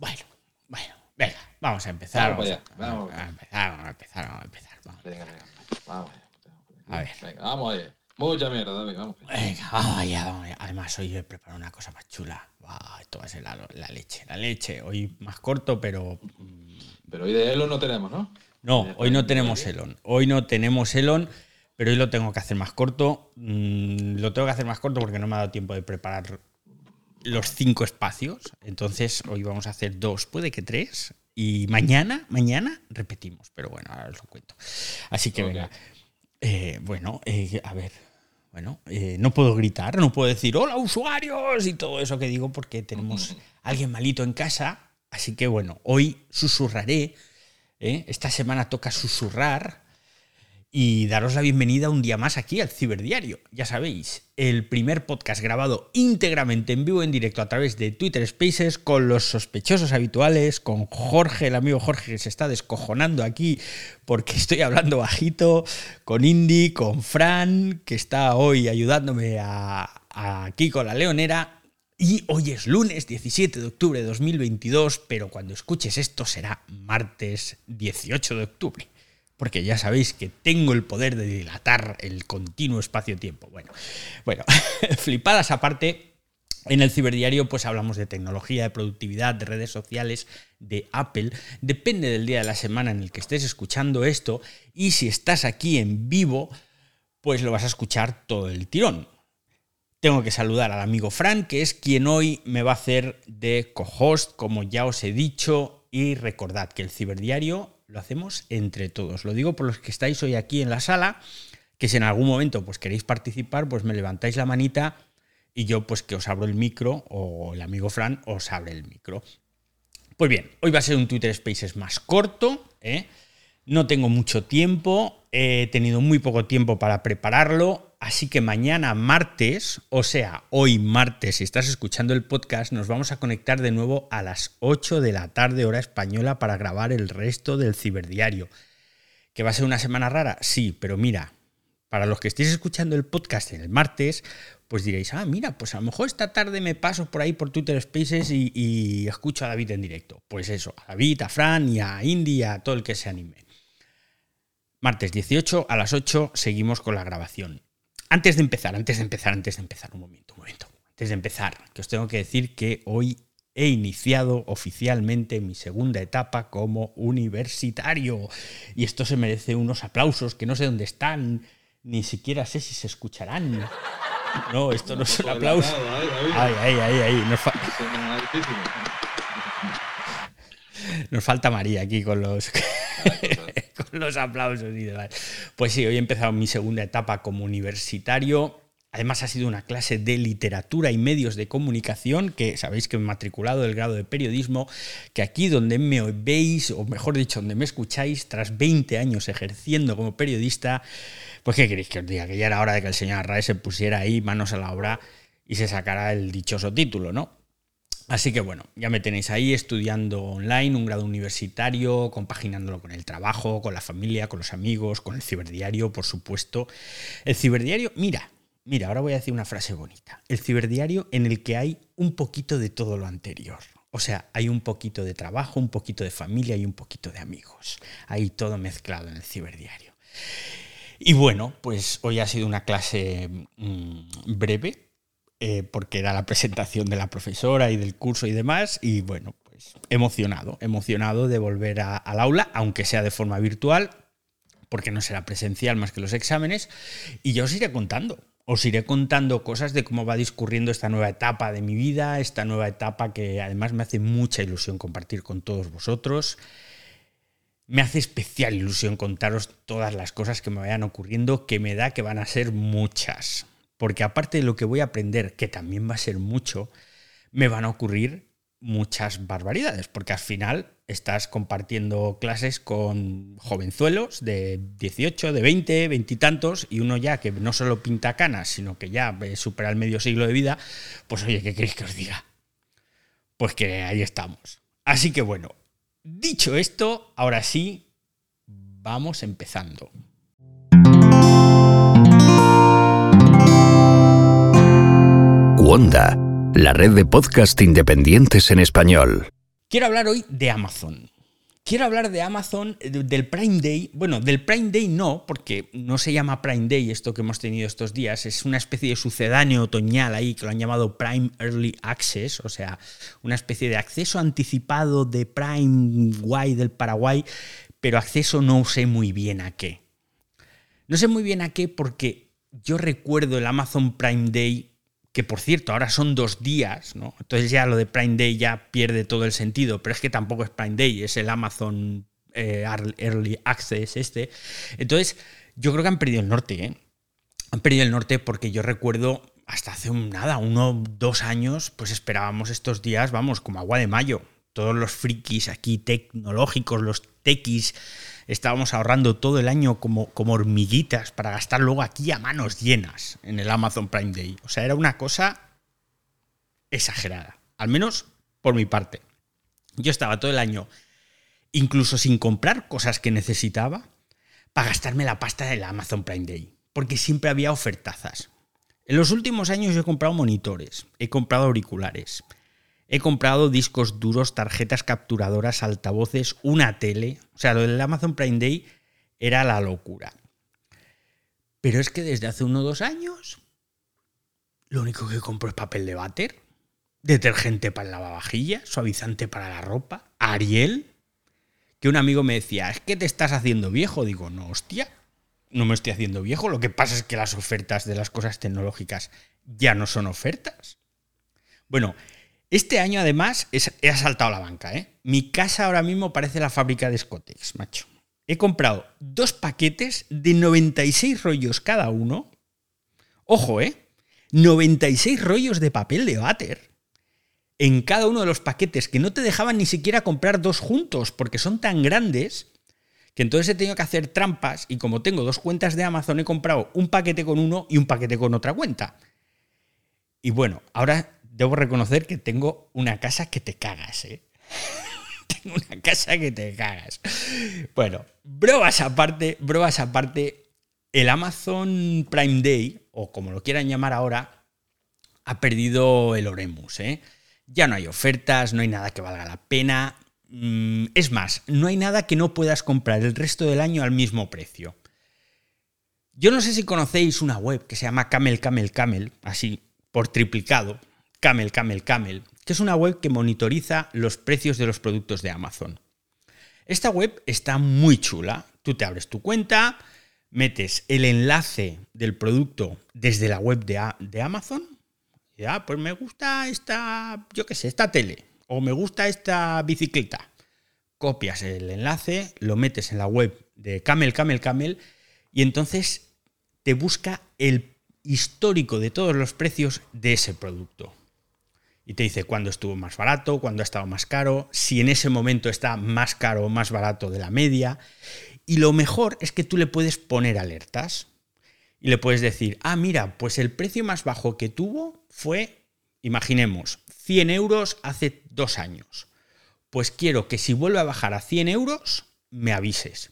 Bueno, bueno, venga, vamos a empezar. Vamos Vamos, allá, a, vamos. a empezar, vamos a empezar, vamos a empezar. Vamos. Venga, venga. Vamos allá. A ver. Venga, vamos allá. Mucha mierda, David, vamos. Venga, vamos allá, vamos allá. Además, hoy he preparado una cosa más chula. Buah, esto va a ser la, la leche, la leche. Hoy más corto, pero mm, Pero hoy de Elo no tenemos, ¿no? No, hoy no tenemos. Elon. Hoy no tenemos Elon, pero hoy lo tengo que hacer más corto. Mm, lo tengo que hacer más corto porque no me ha dado tiempo de preparar los cinco espacios. Entonces, hoy vamos a hacer dos, puede que tres. Y mañana, mañana repetimos. Pero bueno, ahora os lo cuento. Así que venga. Eh, bueno, eh, a ver. Bueno, eh, no puedo gritar, no puedo decir hola usuarios y todo eso que digo porque tenemos a alguien malito en casa. Así que bueno, hoy susurraré. Esta semana toca susurrar y daros la bienvenida un día más aquí al Ciberdiario. Ya sabéis, el primer podcast grabado íntegramente en vivo, en directo a través de Twitter Spaces, con los sospechosos habituales, con Jorge, el amigo Jorge que se está descojonando aquí porque estoy hablando bajito, con Indy, con Fran, que está hoy ayudándome a, aquí con la leonera. Y hoy es lunes 17 de octubre de 2022, pero cuando escuches esto será martes 18 de octubre. Porque ya sabéis que tengo el poder de dilatar el continuo espacio-tiempo. Bueno, bueno, flipadas aparte, en el ciberdiario pues hablamos de tecnología, de productividad, de redes sociales, de Apple. Depende del día de la semana en el que estés escuchando esto. Y si estás aquí en vivo, pues lo vas a escuchar todo el tirón. Tengo que saludar al amigo Fran, que es quien hoy me va a hacer de co-host, como ya os he dicho. Y recordad que el ciberdiario lo hacemos entre todos. Lo digo por los que estáis hoy aquí en la sala, que si en algún momento pues queréis participar, pues me levantáis la manita y yo pues que os abro el micro o el amigo Fran os abre el micro. Pues bien, hoy va a ser un Twitter Spaces más corto, ¿eh? No tengo mucho tiempo, he tenido muy poco tiempo para prepararlo, así que mañana martes, o sea, hoy martes, si estás escuchando el podcast, nos vamos a conectar de nuevo a las 8 de la tarde hora española para grabar el resto del ciberdiario. ¿Que va a ser una semana rara? Sí, pero mira, para los que estéis escuchando el podcast el martes, pues diréis, ah, mira, pues a lo mejor esta tarde me paso por ahí por Twitter Spaces y, escucho a David en directo. Pues eso, a David, a Fran y a Indy a todo el que se anime. Martes 18 a las 8 seguimos con la grabación. Antes de empezar, antes de empezar, antes de empezar, un momento, un momento. Antes de empezar, que os tengo que decir que hoy he iniciado oficialmente mi segunda etapa como universitario. Y esto se merece unos aplausos que no sé dónde están, ni siquiera sé si se escucharán. No, esto no es un aplauso. Ahí, ahí, ahí, ahí. Nos, fa- nos falta María aquí con los, los aplausos y demás. Pues sí, hoy he empezado mi segunda etapa como universitario. Además ha sido una clase de literatura y medios de comunicación, que sabéis que me he matriculado del grado de periodismo, que aquí donde me veis, o mejor dicho, donde me escucháis, tras 20 años ejerciendo como periodista, pues ¿qué queréis que os diga? Que ya era hora de que el señor Arraez se pusiera ahí manos a la obra y se sacara el dichoso título, ¿no? Así que bueno, ya me tenéis ahí estudiando online, un grado universitario, compaginándolo con el trabajo, con la familia, con los amigos, con el ciberdiario, por supuesto. El ciberdiario, mira, mira, ahora voy a decir una frase bonita. El ciberdiario en el que hay un poquito de todo lo anterior. O sea, hay un poquito de trabajo, un poquito de familia y un poquito de amigos. Hay todo mezclado en el ciberdiario. Y bueno, pues hoy ha sido una clase mm, breve, eh, porque era la presentación de la profesora y del curso y demás, y bueno, pues emocionado, emocionado de volver a- al aula, aunque sea de forma virtual, porque no será presencial más que los exámenes, y ya os iré contando. Os iré contando cosas de cómo va discurriendo esta nueva etapa de mi vida, esta nueva etapa que además me hace mucha ilusión compartir con todos vosotros. Me hace especial ilusión contaros todas las cosas que me vayan ocurriendo, que me da que van a ser muchas. Porque aparte de lo que voy a aprender, que también va a ser mucho, me van a ocurrir muchas barbaridades, porque al final estás compartiendo clases con jovenzuelos de 18, de 20, 20 y tantos, y uno ya que no solo pinta canas, sino que ya supera el medio siglo de vida, pues oye, ¿qué queréis que os diga? Pues que ahí estamos. Así que bueno, dicho esto, ahora sí, vamos empezando. Wanda, la red de podcast independientes en español. Quiero hablar hoy de Amazon. Quiero hablar de Amazon, del Prime Day. Bueno, del Prime Day no, porque no se llama Prime Day esto que hemos tenido estos días. Es una especie de sucedáneo otoñal ahí que lo han llamado Prime Early Access, o sea, una especie de acceso anticipado de Prime Guay del Paraguay, pero acceso no sé muy bien a qué. No sé muy bien a qué porque yo recuerdo el Amazon Prime Day que por cierto, ahora son dos días, ¿no? Entonces ya lo de Prime Day ya pierde todo el sentido, pero es que tampoco es Prime Day, es el Amazon eh, Early Access este. Entonces, yo creo que han perdido el norte, ¿eh? Han perdido el norte porque yo recuerdo hasta hace un, nada, uno, dos años, pues esperábamos estos días, vamos, como agua de mayo. Todos los frikis aquí tecnológicos, los tequis, estábamos ahorrando todo el año como, como hormiguitas para gastar luego aquí a manos llenas en el Amazon Prime Day. O sea, era una cosa exagerada, al menos por mi parte. Yo estaba todo el año, incluso sin comprar cosas que necesitaba, para gastarme la pasta del Amazon Prime Day, porque siempre había ofertazas. En los últimos años he comprado monitores, he comprado auriculares, He comprado discos duros, tarjetas capturadoras, altavoces, una tele. O sea, lo del Amazon Prime Day era la locura. Pero es que desde hace uno o dos años, lo único que compro es papel de váter, detergente para el lavavajillas, suavizante para la ropa, Ariel. Que un amigo me decía, es que te estás haciendo viejo. Digo, no, hostia, no me estoy haciendo viejo. Lo que pasa es que las ofertas de las cosas tecnológicas ya no son ofertas. Bueno, este año, además, he asaltado la banca. ¿eh? Mi casa ahora mismo parece la fábrica de Scotex, macho. He comprado dos paquetes de 96 rollos cada uno. Ojo, ¿eh? 96 rollos de papel de váter en cada uno de los paquetes que no te dejaban ni siquiera comprar dos juntos porque son tan grandes que entonces he tenido que hacer trampas y como tengo dos cuentas de Amazon he comprado un paquete con uno y un paquete con otra cuenta. Y bueno, ahora debo reconocer que tengo una casa que te cagas, ¿eh? tengo una casa que te cagas. Bueno, bromas aparte, bromas aparte, el Amazon Prime Day, o como lo quieran llamar ahora, ha perdido el Oremus, ¿eh? Ya no hay ofertas, no hay nada que valga la pena. Mm, es más, no hay nada que no puedas comprar el resto del año al mismo precio. Yo no sé si conocéis una web que se llama Camel Camel Camel, así por triplicado, Camel, Camel, Camel, que es una web que monitoriza los precios de los productos de Amazon. Esta web está muy chula. Tú te abres tu cuenta, metes el enlace del producto desde la web de, Amazon. Ya, ah, pues me gusta esta, yo qué sé, esta tele. O me gusta esta bicicleta. Copias el enlace, lo metes en la web de Camel, Camel, Camel. Y entonces te busca el histórico de todos los precios de ese producto y te dice cuándo estuvo más barato, cuándo ha estado más caro, si en ese momento está más caro o más barato de la media. Y lo mejor es que tú le puedes poner alertas y le puedes decir, ah, mira, pues el precio más bajo que tuvo fue, imaginemos, 100 euros hace dos años. Pues quiero que si vuelve a bajar a 100 euros, me avises.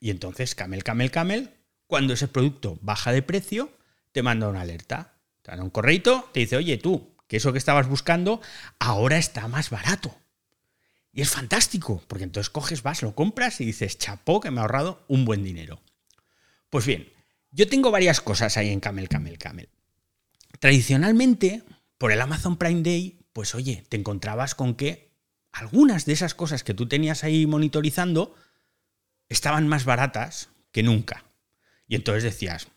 Y entonces, Camel, Camel, Camel, cuando ese producto baja de precio, te manda una alerta. Te da un correito, te dice, oye, tú, que eso que estabas buscando ahora está más barato. Y es fantástico, porque entonces coges, vas, lo compras y dices, chapó, que me ha ahorrado un buen dinero. Pues bien, yo tengo varias cosas ahí en Camel, Camel, Camel. Tradicionalmente, por el Amazon Prime Day, pues oye, te encontrabas con que algunas de esas cosas que tú tenías ahí monitorizando estaban más baratas que nunca. Y entonces decías,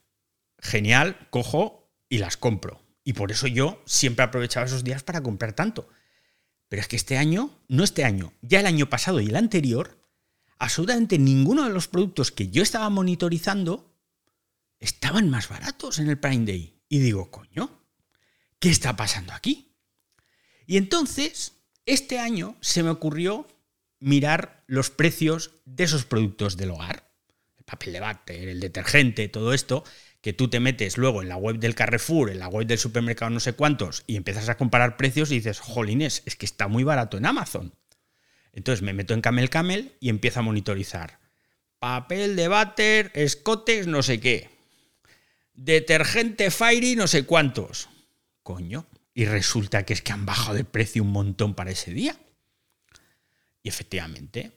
genial, cojo y las compro. Y por eso yo siempre aprovechaba esos días para comprar tanto. Pero es que este año, no este año, ya el año pasado y el anterior, absolutamente ninguno de los productos que yo estaba monitorizando estaban más baratos en el Prime Day. Y digo, coño, ¿qué está pasando aquí? Y entonces, este año se me ocurrió mirar los precios de esos productos del hogar. El papel de váter, el detergente, todo esto que tú te metes luego en la web del Carrefour, en la web del supermercado no sé cuántos, y empiezas a comparar precios y dices, jolines, es que está muy barato en Amazon. Entonces me meto en Camel Camel y empiezo a monitorizar. Papel de váter, escotes, no sé qué. Detergente Fairy, no sé cuántos. Coño. Y resulta que es que han bajado de precio un montón para ese día. Y efectivamente,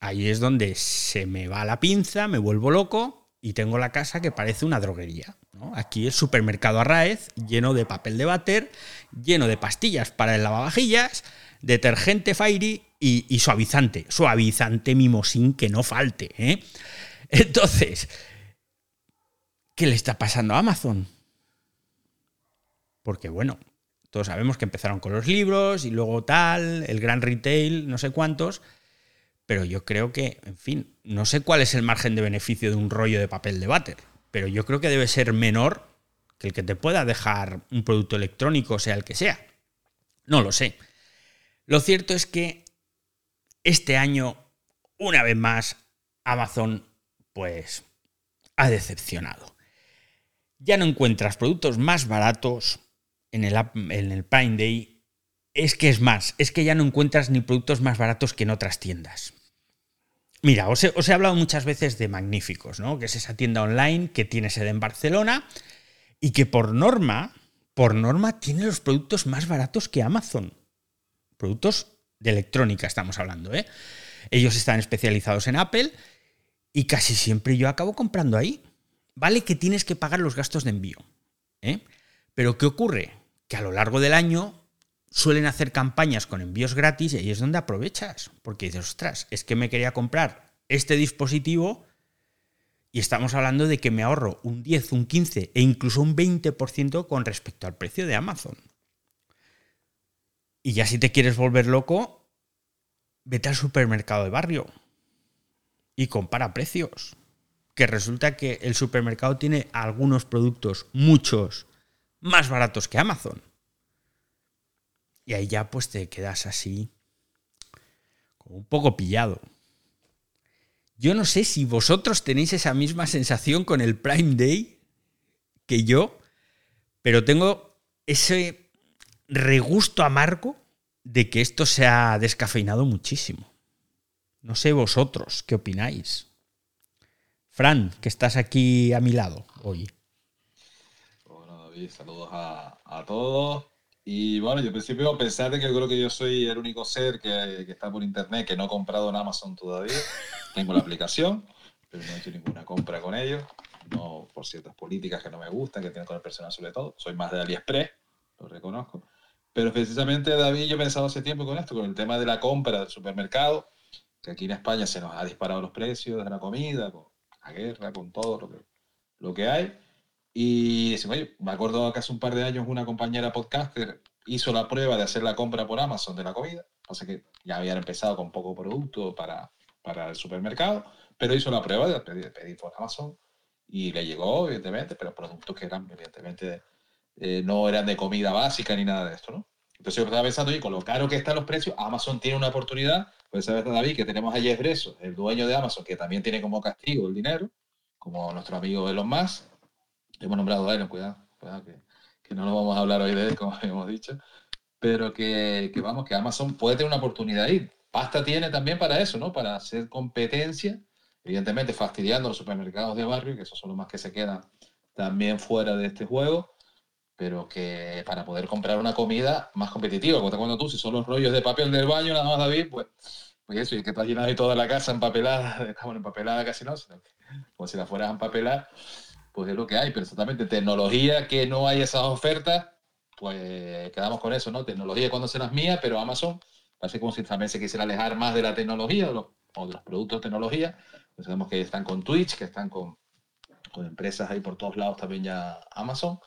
ahí es donde se me va la pinza, me vuelvo loco y tengo la casa que parece una droguería. Aquí el supermercado Arraez, lleno de papel de váter, lleno de pastillas para el lavavajillas, detergente Fairy y, suavizante. Suavizante mimosín que no falte. ¿eh? Entonces, ¿qué le está pasando a Amazon? Porque bueno, todos sabemos que empezaron con los libros y luego tal, el gran retail, no sé cuántos. Pero yo creo que, en fin, no sé cuál es el margen de beneficio de un rollo de papel de váter, pero yo creo que debe ser menor que el que te pueda dejar un producto electrónico, sea el que sea. No lo sé. Lo cierto es que este año, una vez más, Amazon, pues, ha decepcionado. Ya no encuentras productos más baratos en el, en el Prime Day. Es que es más, es que ya no encuentras ni productos más baratos que en otras tiendas. Mira, os he, hablado muchas veces de Magníficos, ¿no? Que es esa tienda online que tiene sede en Barcelona y que por norma, por norma, tiene los productos más baratos que Amazon. Productos de electrónica estamos hablando, ¿eh? Ellos están especializados en Apple y casi siempre yo acabo comprando ahí. Vale que tienes que pagar los gastos de envío, ¿eh? Pero ¿qué ocurre? Que a lo largo del año suelen hacer campañas con envíos gratis y ahí es donde aprovechas, porque dices, ostras, es que me quería comprar este dispositivo y estamos hablando de que me ahorro un 10, un 15 e incluso un 20% con respecto al precio de Amazon. Y ya si te quieres volver loco, vete al supermercado de barrio y compara precios. Que resulta que el supermercado tiene algunos productos, muchos, más baratos que Amazon. Y ahí ya pues te quedas así, como un poco pillado. Yo no sé si vosotros tenéis esa misma sensación con el Prime Day que yo, pero tengo ese regusto amargo de que esto se ha descafeinado muchísimo. No sé vosotros qué opináis. Fran, que estás aquí a mi lado hoy. Bueno, David, saludos a, a todos. Y bueno, yo al principio, a pesar de que yo creo que yo soy el único ser que, que, está por internet que no ha comprado en Amazon todavía, tengo la aplicación, pero no he hecho ninguna compra con ellos, no por ciertas políticas que no me gustan, que tienen con el personal sobre todo. Soy más de AliExpress, lo reconozco. Pero precisamente, David, yo he pensado hace tiempo con esto, con el tema de la compra del supermercado, que aquí en España se nos ha disparado los precios de la comida, con la guerra, con todo lo que, lo que hay. Y me acuerdo que hace un par de años una compañera podcaster hizo la prueba de hacer la compra por Amazon de la comida. O sea que ya habían empezado con poco producto para, para el supermercado, pero hizo la prueba de pedir, por Amazon y le llegó, evidentemente, pero productos que eran, evidentemente, eh, no eran de comida básica ni nada de esto, ¿no? Entonces yo estaba pensando, y con lo caro que están los precios, Amazon tiene una oportunidad, pues sabes, David, que tenemos a Jeff Bezos, el dueño de Amazon, que también tiene como castigo el dinero, como nuestro amigo Elon Musk, hemos nombrado a él, cuidado, cuidado que, no lo vamos a hablar hoy de él, como hemos dicho, pero que, vamos, que Amazon puede tener una oportunidad ahí. Pasta tiene también para eso, ¿no? Para hacer competencia, evidentemente fastidiando los supermercados de barrio, que esos son los más que se quedan también fuera de este juego, pero que para poder comprar una comida más competitiva, porque cuando tú, si son los rollos de papel del baño, nada más David, pues, pues eso, y que está llenado ahí toda la casa empapelada, bueno, empapelada casi no, sino que, como si la fueras a empapelar, pues es lo que hay, pero exactamente tecnología que no hay esas ofertas, pues quedamos con eso, ¿no? Tecnología cuando se las mía, pero Amazon parece como si también se quisiera alejar más de la tecnología o, de los productos de tecnología. Pues sabemos que están con Twitch, que están con, con empresas ahí por todos lados también ya Amazon.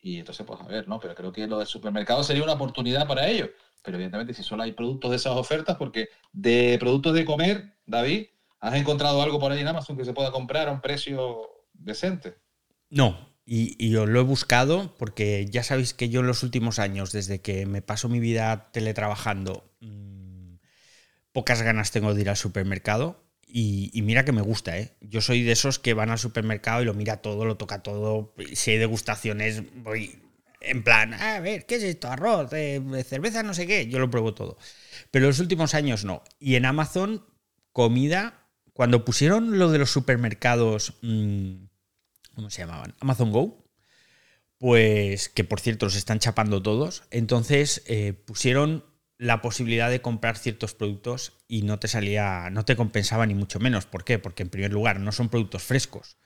Y entonces, pues a ver, ¿no? Pero creo que lo del supermercado sería una oportunidad para ellos. Pero evidentemente, si solo hay productos de esas ofertas, porque de productos de comer, David, ¿has encontrado algo por ahí en Amazon que se pueda comprar a un precio decente? No, y, yo lo he buscado porque ya sabéis que yo en los últimos años, desde que me paso mi vida teletrabajando, mmm, pocas ganas tengo de ir al supermercado. Y, mira que me gusta, ¿eh? Yo soy de esos que van al supermercado y lo mira todo, lo toca todo. Si hay degustaciones, voy en plan, a ver, ¿qué es esto? Arroz, eh, cerveza, no sé qué. Yo lo pruebo todo. Pero en los últimos años no. Y en Amazon, comida, cuando pusieron lo de los supermercados... Mmm, ¿cómo se llamaban? Amazon Go, pues que por cierto los están chapando todos. Entonces eh, pusieron la posibilidad de comprar ciertos productos y no te salía, no te compensaba ni mucho menos. ¿Por qué? Porque en primer lugar no son productos frescos.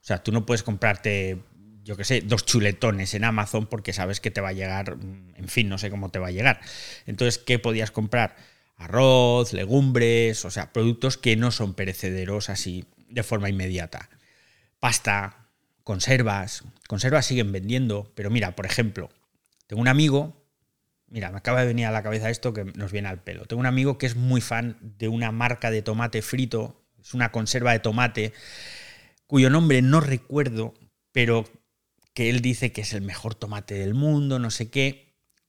O sea, tú no puedes comprarte, yo qué sé, dos chuletones en Amazon porque sabes que te va a llegar, mm, en fin, no sé cómo te va a llegar. Entonces, ¿qué podías comprar? Arroz, legumbres, o sea, productos que no son perecederos así de forma inmediata. Pasta, conservas, conservas siguen vendiendo, pero mira, por ejemplo, tengo un amigo Mira, me acaba de venir a la cabeza esto que nos viene al pelo. Tengo un amigo que es muy fan de una marca de tomate frito, es una conserva de tomate, cuyo nombre no recuerdo, pero que él dice que es el mejor tomate del mundo, no sé qué.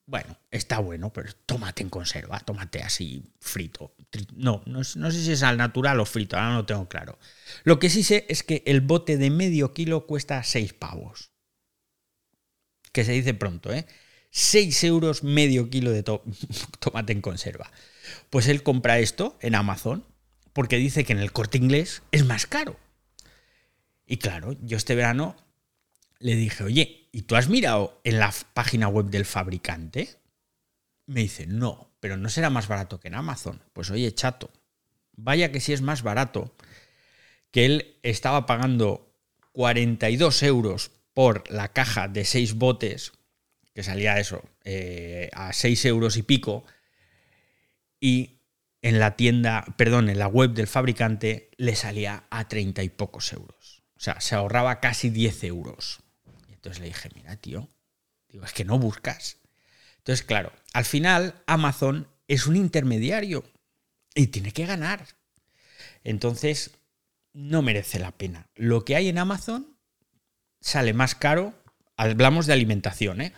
Bueno, está bueno, pero tomate en conserva, tomate así frito. No, no, no, sé si es al natural o frito, ahora no lo tengo claro. Lo que sí sé es que el bote de medio kilo cuesta 6 pavos. Que se dice pronto, ¿eh? 6 euros medio kilo de tomate en conserva. Pues él compra esto en Amazon porque dice que en el corte inglés es más caro. Y claro, yo este verano le dije, oye, ¿y tú has mirado en la página web del fabricante? Me dice, no, pero no será más barato que en Amazon. Pues oye, chato, vaya que si es más barato, que él estaba pagando 42 euros por la caja de 6 botes que salía eso, eh, a 6 euros y pico, y en la tienda, perdón, en la web del fabricante le salía a 30 y pocos euros. O sea, se ahorraba casi 10 euros. Entonces le dije, mira, tío, digo, es que no buscas. Entonces, claro, al final Amazon es un intermediario y tiene que ganar. Entonces, no merece la pena. Lo que hay en Amazon sale más caro. Hablamos de alimentación, ¿eh?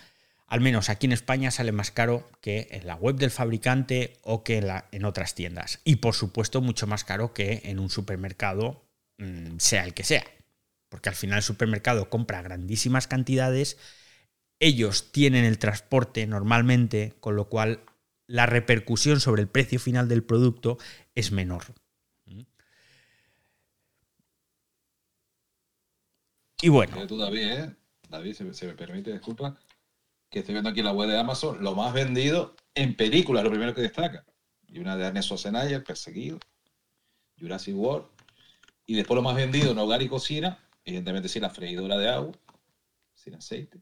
al menos aquí en España sale más caro que en la web del fabricante o que en, otras tiendas. Y por supuesto mucho más caro que en un supermercado, mm, sea el que sea. Porque al final el supermercado compra grandísimas cantidades, ellos tienen el transporte normalmente, con lo cual la repercusión sobre el precio final del producto es menor. Y bueno. David, ¿eh? Se me permite, disculpa que estoy viendo aquí la web de Amazon, lo más vendido en películas, lo primero que destaca. Y una de Arne Schwarzenegger, Perseguido, Jurassic World. Y después lo más vendido en hogar y cocina, evidentemente sí, la freidora de agua, sin aceite.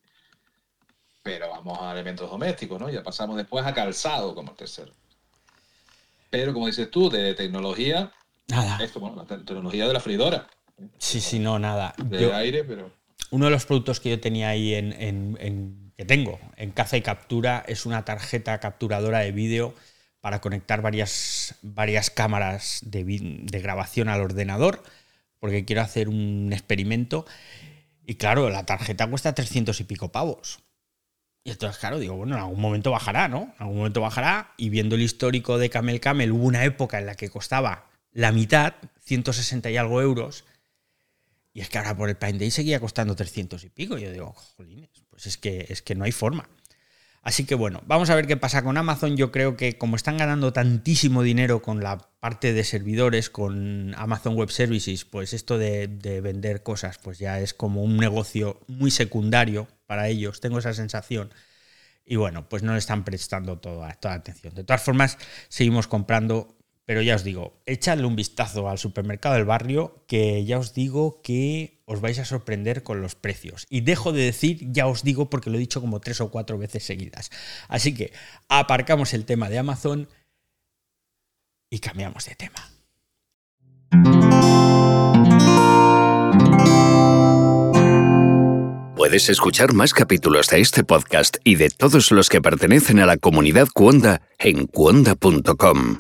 Pero vamos a elementos domésticos, ¿no? Ya pasamos después a calzado como el tercero. Pero como dices tú, de tecnología, nada. Esto, bueno, la tecnología de la freidora. Sí, sí, no, nada. De aire, pero. Uno de los productos que yo tenía ahí en que tengo en caza y captura es una tarjeta capturadora de vídeo para conectar varias, varias cámaras de, grabación al ordenador, porque quiero hacer un experimento. Y claro, la tarjeta cuesta 300 y pico pavos. Y entonces, claro, digo, bueno, en algún momento bajará, ¿no? En algún momento bajará. Y viendo el histórico de Camel Camel, hubo una época en la que costaba la mitad, 160 y algo euros. Y es que ahora por el Prime Day seguía costando 300 y pico. Y yo digo, jolines, pues es que, es que no hay forma. Así que bueno, vamos a ver qué pasa con Amazon. Yo creo que como están ganando tantísimo dinero con la parte de servidores, con Amazon Web Services, pues esto de, vender cosas, pues ya es como un negocio muy secundario para ellos. Tengo esa sensación. Y bueno, pues no le están prestando toda, toda atención. De todas formas, seguimos comprando pero ya os digo, echadle un vistazo al supermercado del barrio, que ya os digo que os vais a sorprender con los precios. Y dejo de decir, ya os digo, porque lo he dicho como tres o cuatro veces seguidas. Así que aparcamos el tema de Amazon y cambiamos de tema. Puedes escuchar más capítulos de este podcast y de todos los que pertenecen a la comunidad Cuonda en cuonda.com.